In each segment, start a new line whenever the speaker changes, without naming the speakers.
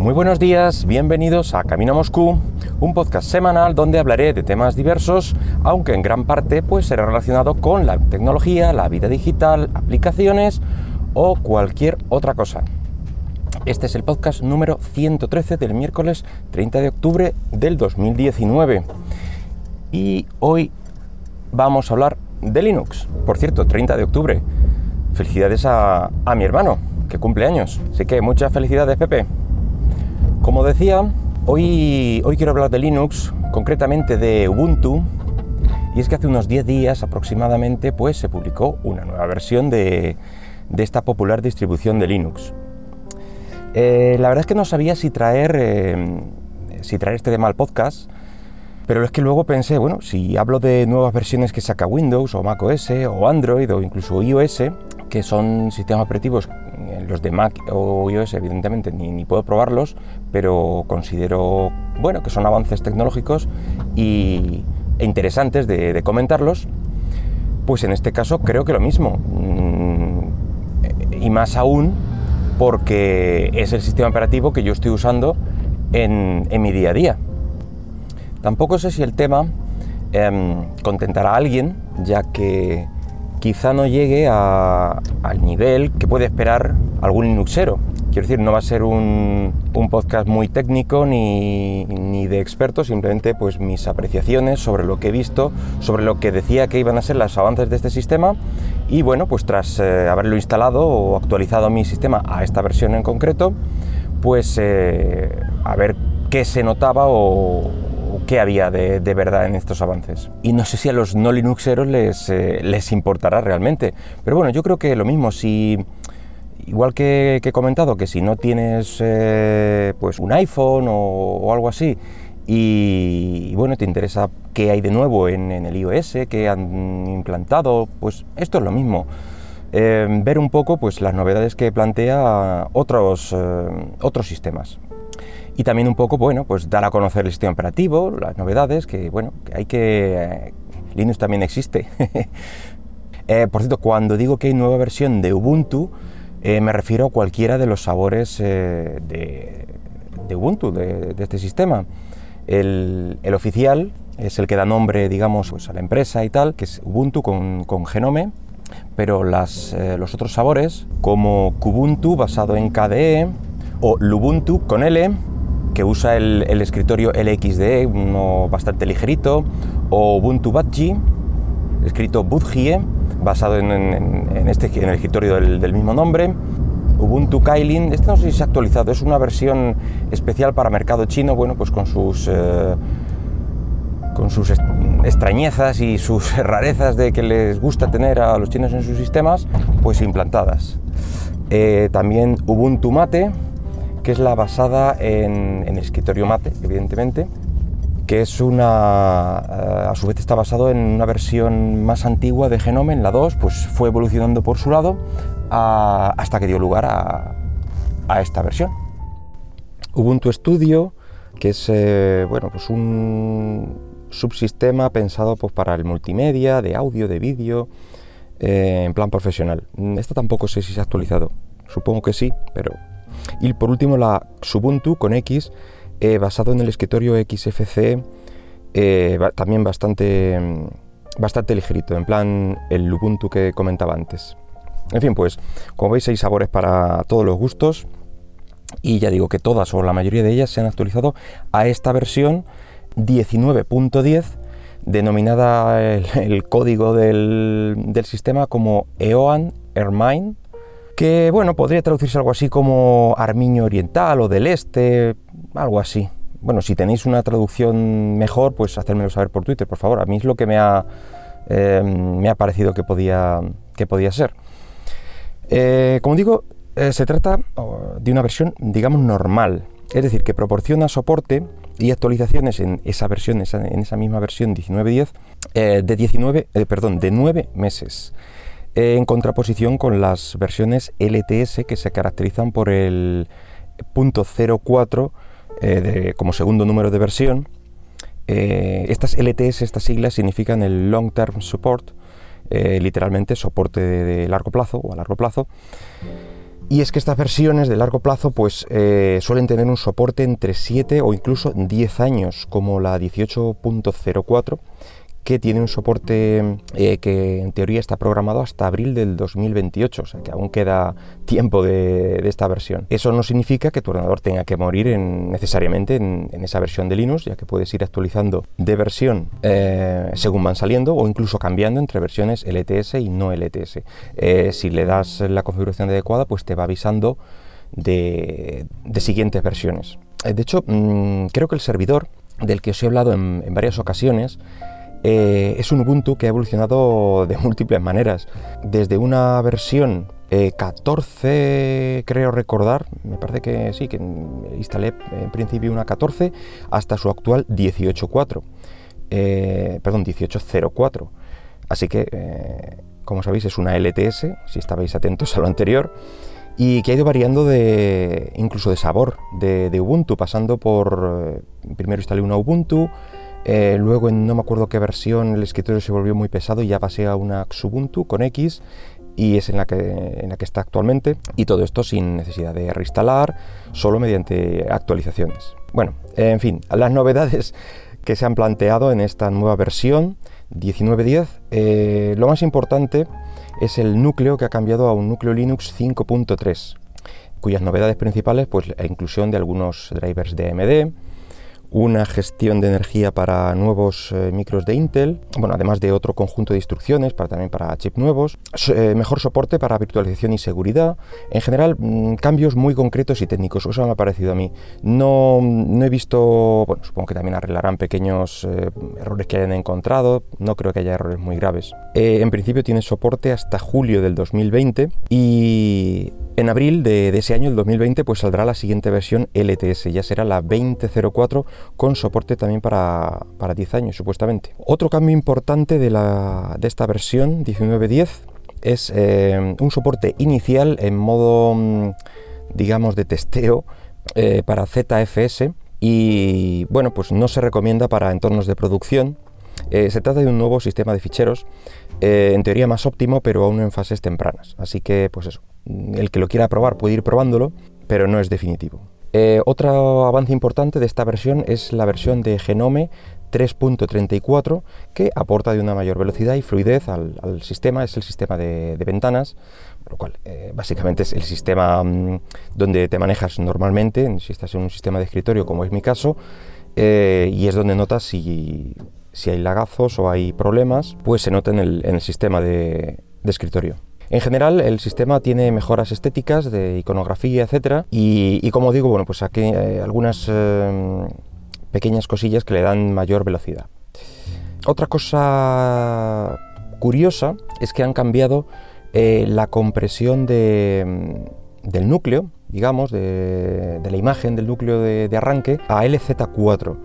Muy buenos días, bienvenidos a Camino a Moscú, un podcast semanal donde hablaré de temas diversos, aunque en gran parte pues será relacionado con la tecnología, la vida digital, aplicaciones o cualquier otra cosa. Este es el podcast número 113 del miércoles 30 de octubre del 2019. Y hoy vamos a hablar de Linux. Por cierto, 30 de octubre. Felicidades a, a mi hermano, que cumple años. Así que muchas felicidades, Pepe. Como decía, hoy, hoy quiero hablar de Linux, concretamente de Ubuntu, y es que hace unos 10 días aproximadamente pues, se publicó una nueva versión de, de esta popular distribución de Linux. Eh, la verdad es que no sabía si traer, eh, si traer este tema al podcast, pero es que luego pensé, bueno, si hablo de nuevas versiones que saca Windows o Mac OS o Android o incluso iOS, que son sistemas operativos los de Mac o iOS, evidentemente, ni, puedo probarlos, pero considero, bueno, que son avances tecnológicos y, e interesantes de, comentarlos. Pues en este caso creo que lo mismo. Mm, y más aún porque es el sistema operativo que yo estoy usando en, mi día a día. Tampoco sé si el tema em, contentará a alguien, ya que quizá no llegue al nivel que puede esperar algún Linuxero. Quiero decir, no va a ser un, podcast muy técnico ni, de expertos, simplemente pues mis apreciaciones sobre lo que he visto, sobre lo que decía que iban a ser los avances de este sistema y bueno, pues tras eh, haberlo instalado o actualizado mi sistema a esta versión en concreto, pues eh, a ver qué se notaba o, qué había de, verdad en estos avances. Y no sé si a los no Linuxeros les, eh, les importará realmente, pero bueno, yo creo que lo mismo, si igual que, he comentado que si no tienes eh, pues un iPhone o, algo así y, bueno, te interesa qué hay de nuevo en, el iOS, qué han implantado, pues esto es lo mismo. Eh, ver un poco pues las novedades que plantea otros, otros sistemas. Y también un poco, bueno, pues dar a conocer el sistema operativo, las novedades, que bueno, que hay que... Linux también existe. por cierto, cuando digo que hay nueva versión de Ubuntu, eh, me refiero a cualquiera de los sabores eh, de, Ubuntu, de, este sistema. El, oficial es el que da nombre, digamos, pues, a la empresa y tal, que es Ubuntu con, Genome, pero eh, los otros sabores, como Kubuntu basado en KDE, o Lubuntu con L, que usa el, escritorio LXDE, uno bastante ligerito, o Ubuntu Badgie, escrito Budgie, basado en, este, en el escritorio del, mismo nombre. Ubuntu Kailin, este no sé si se ha actualizado, es una versión especial para mercado chino, bueno, pues con sus, eh, con sus extrañezas y sus rarezas de que les gusta tener a los chinos en sus sistemas, pues implantadas. Eh, también Ubuntu Mate, que es la basada en, en escritorio Mate, evidentemente, que es una, eh, a su vez está basado en una versión más antigua de Genome, en la 2, pues fue evolucionando por su lado hasta que dio lugar a, esta versión. Ubuntu Studio, que es eh, bueno, pues un subsistema pensado pues, para el multimedia, de audio, de vídeo, eh, en plan profesional. Esta tampoco sé si se ha actualizado, supongo que sí, pero... Y por último la Subuntu con X, eh, basado en el escritorio XFC, eh, también bastante, mm, bastante ligerito, en plan el Ubuntu que comentaba antes. En fin, pues como veis hay sabores para todos los gustos y ya digo que todas o la mayoría de ellas se han actualizado a esta versión 19.10 denominada el, código del, del, sistema como EOAN Ermine que bueno, podría traducirse algo así como Armiño Oriental o del Este, algo así. Bueno, si tenéis una traducción mejor, pues hacérmelo saber por Twitter, por favor. A mí es lo que me ha, eh, me ha parecido que podía, que podía ser. Eh, como digo, eh, se trata de una versión, digamos, normal. Es decir, que proporciona soporte y actualizaciones en esa versión, en esa misma versión 19.10, de 19, perdón, de 9 meses en contraposición con las versiones LTS que se caracterizan por el punto 04 eh, como segundo número de versión. Eh, estas LTS, estas siglas, significan el Long Term Support, eh, literalmente soporte de, largo plazo o a largo plazo. Y es que estas versiones de largo plazo pues suelen tener un soporte entre 7 o incluso 10 años, como la 18.04 que tiene un soporte eh, que en teoría está programado hasta abril del 2028, o sea que aún queda tiempo de, esta versión. Eso no significa que tu ordenador tenga que morir necesariamente en, esa versión de Linux, ya que puedes ir actualizando de versión eh, según van saliendo o incluso cambiando entre versiones LTS y no LTS. Eh, si le das la configuración adecuada, pues te va avisando de, siguientes versiones. de hecho, mm, creo que el servidor del que os he hablado en varias ocasiones, eh, es un Ubuntu que ha evolucionado de múltiples maneras. Desde una versión 14, eh, creo recordar, me parece que sí, que instalé en principio una 14, hasta su actual 18.4. Eh, perdón, 18.04. Así que, como sabéis, es una LTS, si estabais atentos a lo anterior y que ha ido variando de incluso de sabor de, de Ubuntu, pasando por primero instalé una Ubuntu, eh, luego en no me acuerdo qué versión el escritorio se volvió muy pesado y ya pasé a una Xubuntu con X y es en la, que, en la que está actualmente y todo esto sin necesidad de reinstalar, solo mediante actualizaciones. Bueno, en fin, las novedades que se han planteado en esta nueva versión 19.10, eh, lo más importante es el núcleo que ha cambiado a un núcleo Linux 5.3, cuyas novedades principales pues la inclusión de algunos drivers de AMD, una gestión de energía para nuevos eh, micros de Intel, bueno, además de otro conjunto de instrucciones para, también para chips nuevos, eh, mejor soporte para virtualización y seguridad, en general mm, cambios muy concretos y técnicos, eso me ha parecido a mí. No, no he visto, bueno, supongo que también arreglarán pequeños eh, errores que hayan encontrado, no creo que haya errores muy graves. en principio tiene soporte hasta julio del 2020 y en abril de, ese año, el 2020, pues saldrá la siguiente versión LTS, ya será la 2004 con soporte también para, 10 años supuestamente. Otro cambio importante de, la, de esta versión 19.10 es eh, un soporte inicial en modo, mm, digamos, de testeo eh, para ZFS y bueno, pues no se recomienda para entornos de producción. Eh, se trata de un nuevo sistema de ficheros, en teoría más óptimo, pero aún en fases tempranas. Así que, pues eso, el que lo quiera probar puede ir probándolo, pero no es definitivo. Eh, otro avance importante de esta versión es la versión de Genome 3.34 que aporta de una mayor velocidad y fluidez al, sistema, es el sistema de, ventanas, lo cual eh, básicamente es el sistema mm, donde te manejas normalmente, si estás en un sistema de escritorio como es mi caso, eh, y es donde notas si, hay lagazos o hay problemas, pues se nota en el, sistema de escritorio. En general, el sistema tiene mejoras estéticas de iconografía, etcétera, y, como digo, bueno, pues aquí hay algunas eh, pequeñas cosillas que le dan mayor velocidad. Otra cosa curiosa es que han cambiado eh, la compresión del núcleo, digamos, de, la imagen del núcleo de, arranque a LZ4,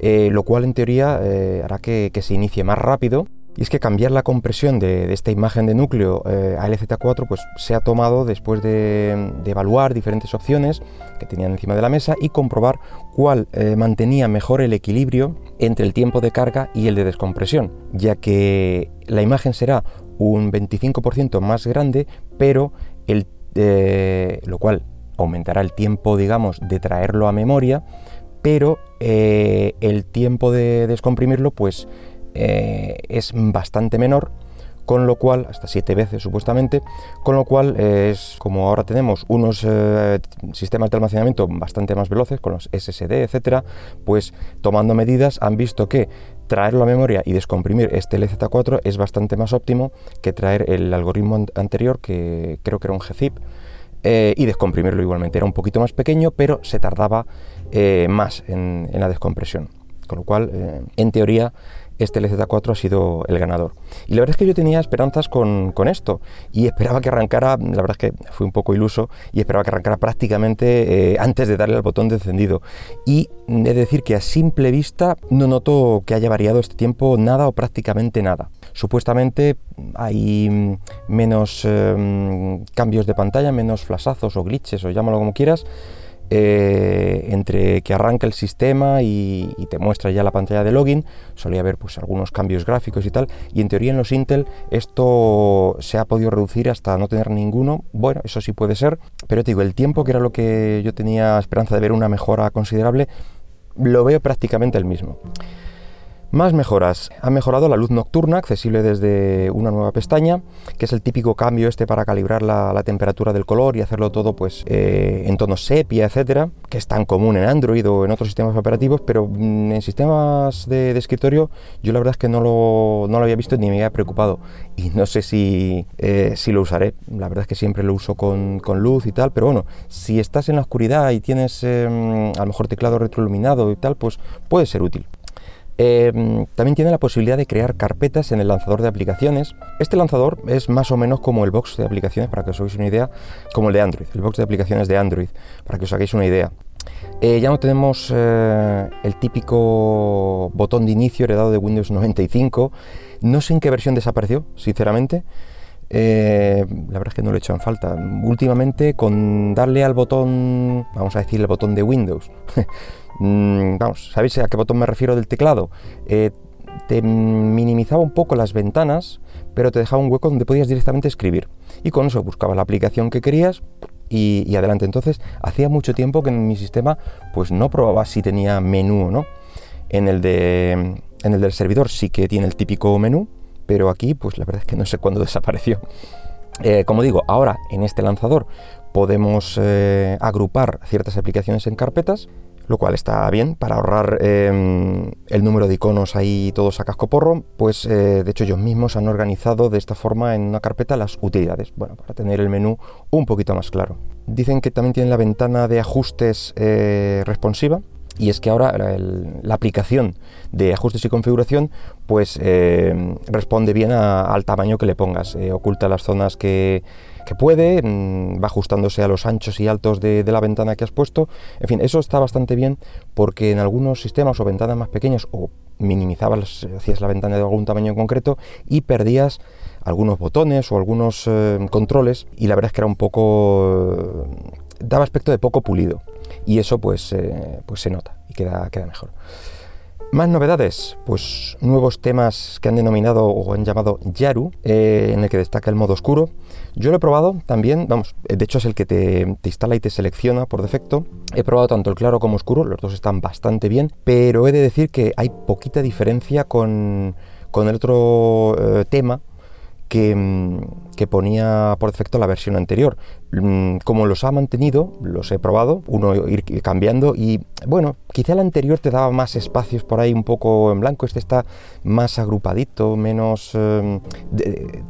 eh, lo cual en teoría hará que se inicie más rápido. Y es que cambiar la compresión de, esta imagen de núcleo eh, a LZ4 pues, se ha tomado después de, evaluar diferentes opciones que tenían encima de la mesa y comprobar cuál eh, mantenía mejor el equilibrio entre el tiempo de carga y el de descompresión, ya que la imagen será un 25% más grande, pero el, eh, lo cual aumentará el tiempo, digamos, de traerlo a memoria, pero el tiempo de descomprimirlo, pues eh, es bastante menor, con lo cual, hasta siete veces supuestamente, con lo cual es como ahora tenemos unos eh, sistemas de almacenamiento bastante más veloces, con los SSD, etcétera, pues tomando medidas han visto que traerlo a memoria y descomprimir este LZ4 es bastante más óptimo que traer el algoritmo anterior, que creo que era un GZIP, eh, y descomprimirlo igualmente. Era un poquito más pequeño, pero se tardaba más en, la descompresión. Con lo cual, en teoría, este LZ4 ha sido el ganador. Y la verdad es que yo tenía esperanzas con, esto y esperaba que arrancara, la verdad es que fui un poco iluso y esperaba que arrancara prácticamente eh, antes de darle al botón de encendido. Y he de decir que a simple vista no noto que haya variado este tiempo nada o prácticamente nada. Supuestamente hay mm, menos em, cambios de pantalla, menos flashazos o glitches o llámalo como quieras, eh, entre que arranca el sistema y, te muestra ya la pantalla de login, solía haber pues algunos cambios gráficos y tal, y en teoría en los Intel esto se ha podido reducir hasta no tener ninguno, bueno, eso sí puede ser, pero te digo, el tiempo que era lo que yo tenía esperanza de ver una mejora considerable, lo veo prácticamente el mismo. Más mejoras. Ha mejorado la luz nocturna, accesible desde una nueva pestaña, que es el típico cambio este para calibrar la, temperatura del color y hacerlo todo pues eh, en tono sepia, etcétera, que es tan común en Android o en otros sistemas operativos, pero mm, en sistemas de, escritorio yo la verdad es que no lo, no lo, había visto ni me había preocupado y no sé si, eh, si lo usaré. La verdad es que siempre lo uso con, con, luz y tal, pero bueno, si estás en la oscuridad y tienes em, a lo mejor teclado retroiluminado y tal, pues puede ser útil. Em, también tiene la posibilidad de crear carpetas en el lanzador de aplicaciones. Este lanzador es más o menos como el box de aplicaciones, para que os hagáis una idea, como el de Android, el box de aplicaciones de Android, para que os hagáis una idea. Eh, ya no tenemos eh, el típico botón de inicio heredado de Windows 95. No sé en qué versión desapareció, sinceramente. Eh, la verdad es que no lo he hecho en falta. Últimamente, con darle al botón, vamos a decir el botón de Windows, Mm, vamos, ¿sabéis a qué botón me refiero del teclado? Eh, te minimizaba un poco las ventanas, pero te dejaba un hueco donde podías directamente escribir. Y con eso buscabas la aplicación que querías y, adelante. Entonces, hacía mucho tiempo que en mi sistema pues no probaba si tenía menú o no. En el, de, en el del servidor sí que tiene el típico menú, pero aquí pues la verdad es que no sé cuándo desapareció. Eh, como digo, ahora en este lanzador podemos eh, agrupar ciertas aplicaciones en carpetas lo cual está bien. Para ahorrar em, el número de iconos ahí todos a casco porro, pues eh, de hecho ellos mismos han organizado de esta forma en una carpeta las utilidades, bueno, para tener el menú un poquito más claro. Dicen que también tienen la ventana de ajustes eh, responsiva, y es que ahora la aplicación de ajustes y configuración pues em, responde bien al tamaño que le pongas, eh, oculta las zonas que que puede, mm, va ajustándose a los anchos y altos de, la ventana que has puesto. En fin, eso está bastante bien porque en algunos sistemas o ventanas más pequeñas o minimizabas, hacías la ventana de algún tamaño en concreto y perdías algunos botones o algunos eh, controles y la verdad es que era un poco... daba aspecto de poco pulido y eso pues, eh, pues se nota y queda, queda mejor. Más novedades, pues nuevos temas que han denominado o han llamado Yaru, eh, en el que destaca el modo oscuro. Yo lo he probado también, vamos, de hecho es el que te, instala y te selecciona por defecto. He probado tanto el claro como oscuro, los dos están bastante bien, pero he de decir que hay poquita diferencia con, el otro eh, tema Mm, que, ponía por defecto la versión anterior. Mm, como los ha mantenido, los he probado, uno ir cambiando y bueno, quizá el anterior te daba más espacios por ahí un poco en blanco, este está más agrupadito, menos... Em,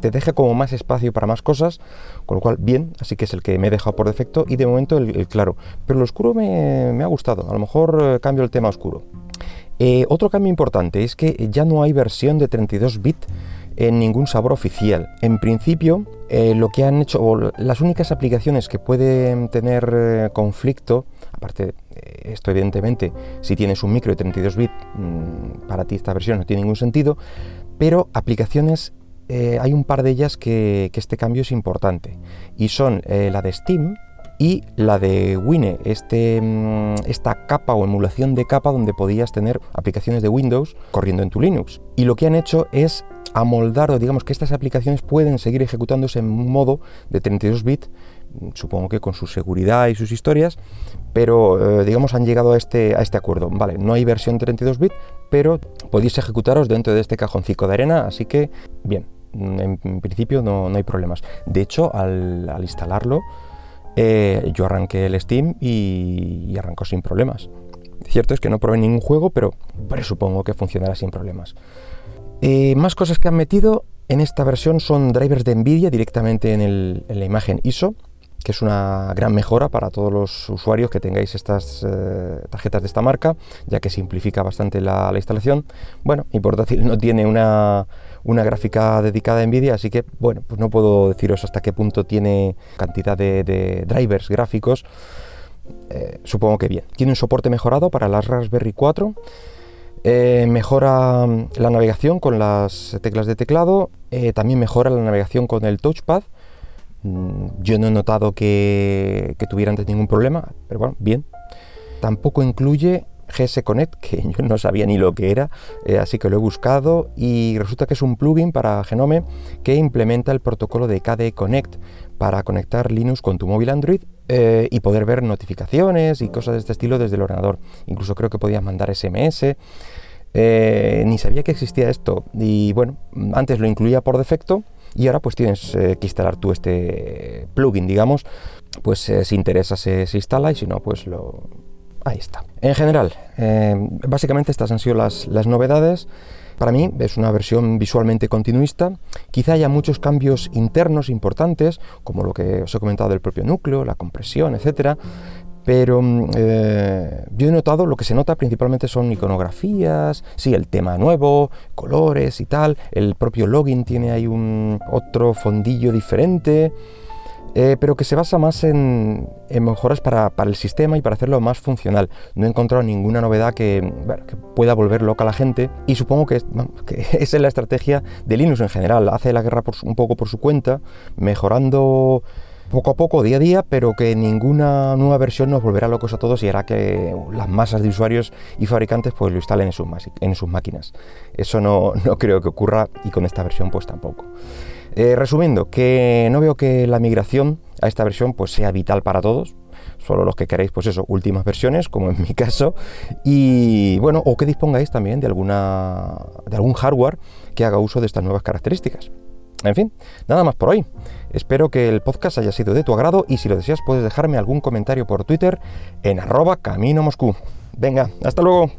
te deja como más espacio para más cosas, con lo cual bien, así que es el que me he dejado por defecto y de momento el, claro. Pero el oscuro me, ha gustado, a lo mejor eh, cambio el tema oscuro. Eh, otro cambio importante es que ya no hay versión de 32 bits en ningún sabor oficial. En principio, eh, lo que han hecho, las únicas aplicaciones que pueden tener eh, conflicto, aparte, eh, esto evidentemente, si tienes un micro de 32 bits, mm, para ti esta versión no tiene ningún sentido, pero aplicaciones, hay un par de ellas que, que, este cambio es importante, y son la de Steam, y la de Wine, este, mm, esta capa o emulación de capa donde podías tener aplicaciones de Windows corriendo en tu Linux. Y lo que han hecho es amoldar o digamos que estas aplicaciones pueden seguir ejecutándose en modo de 32 bits, supongo que con su seguridad y sus historias, pero eh, digamos han llegado a este, a este acuerdo. Vale, no hay versión 32 bits, pero podéis ejecutaros dentro de este cajoncito de arena, así que bien, en, principio no, hay problemas. De hecho, al instalarlo, eh, yo arranqué el Steam y, arrancó sin problemas. Cierto es que no probé ningún juego, pero presupongo que funcionará sin problemas. Eh, más cosas que han metido en esta versión son drivers de NVIDIA directamente en, la imagen ISO, que es una gran mejora para todos los usuarios que tengáis estas eh, tarjetas de esta marca, ya que simplifica bastante la, la instalación. Bueno, y decir, no tiene una, una gráfica dedicada a Nvidia, así que bueno, pues no puedo deciros hasta qué punto tiene cantidad de, drivers gráficos. Eh, supongo que bien. Tiene un soporte mejorado para las Raspberry 4. Eh, mejora mm, la navegación con las teclas de teclado. Eh, también mejora la navegación con el touchpad. Mm, yo no he notado que, que tuviera antes ningún problema, pero bueno, bien. Tampoco incluye GS Connect, que yo no sabía ni lo que era, eh, así que lo he buscado y resulta que es un plugin para Genome que implementa el protocolo de KDE Connect para conectar Linux con tu móvil Android eh, y poder ver notificaciones y cosas de este estilo desde el ordenador. Incluso creo que podías mandar SMS. Eh, ni sabía que existía esto y bueno, antes lo incluía por defecto y ahora pues tienes que instalar tú este plugin, digamos, pues si interesa se, se instala y si no pues lo, Ahí está. En general, eh, básicamente estas han sido las, novedades. Para mí es una versión visualmente continuista. Quizá haya muchos cambios internos importantes, como lo que os he comentado del propio núcleo, la compresión, etc. Pero mm, eh, yo he notado, lo que se nota principalmente son iconografías, sí, el tema nuevo, colores y tal. El propio login tiene ahí un otro fondillo diferente. Eh, pero que se basa más en, mejoras para, el sistema y para hacerlo más funcional. No he encontrado ninguna novedad que, pueda volver loca a la gente y supongo que, esa es la estrategia de Linux en general. Hace la guerra un poco por su cuenta, mejorando poco a poco, día a día, pero que ninguna nueva versión nos volverá locos a todos y hará que las masas de usuarios y fabricantes pues lo instalen en sus, en sus máquinas. Eso no, no creo que ocurra y con esta versión pues tampoco. Eh, resumiendo, que no veo que la migración a esta versión pues, sea vital para todos, solo los que queréis, pues eso, últimas versiones, como en mi caso, y bueno, o que dispongáis también de, alguna, de algún hardware que haga uso de estas nuevas características. En fin, nada más por hoy. Espero que el podcast haya sido de tu agrado y si lo deseas puedes dejarme algún comentario por Twitter en arroba camino Moscú. Venga, hasta luego.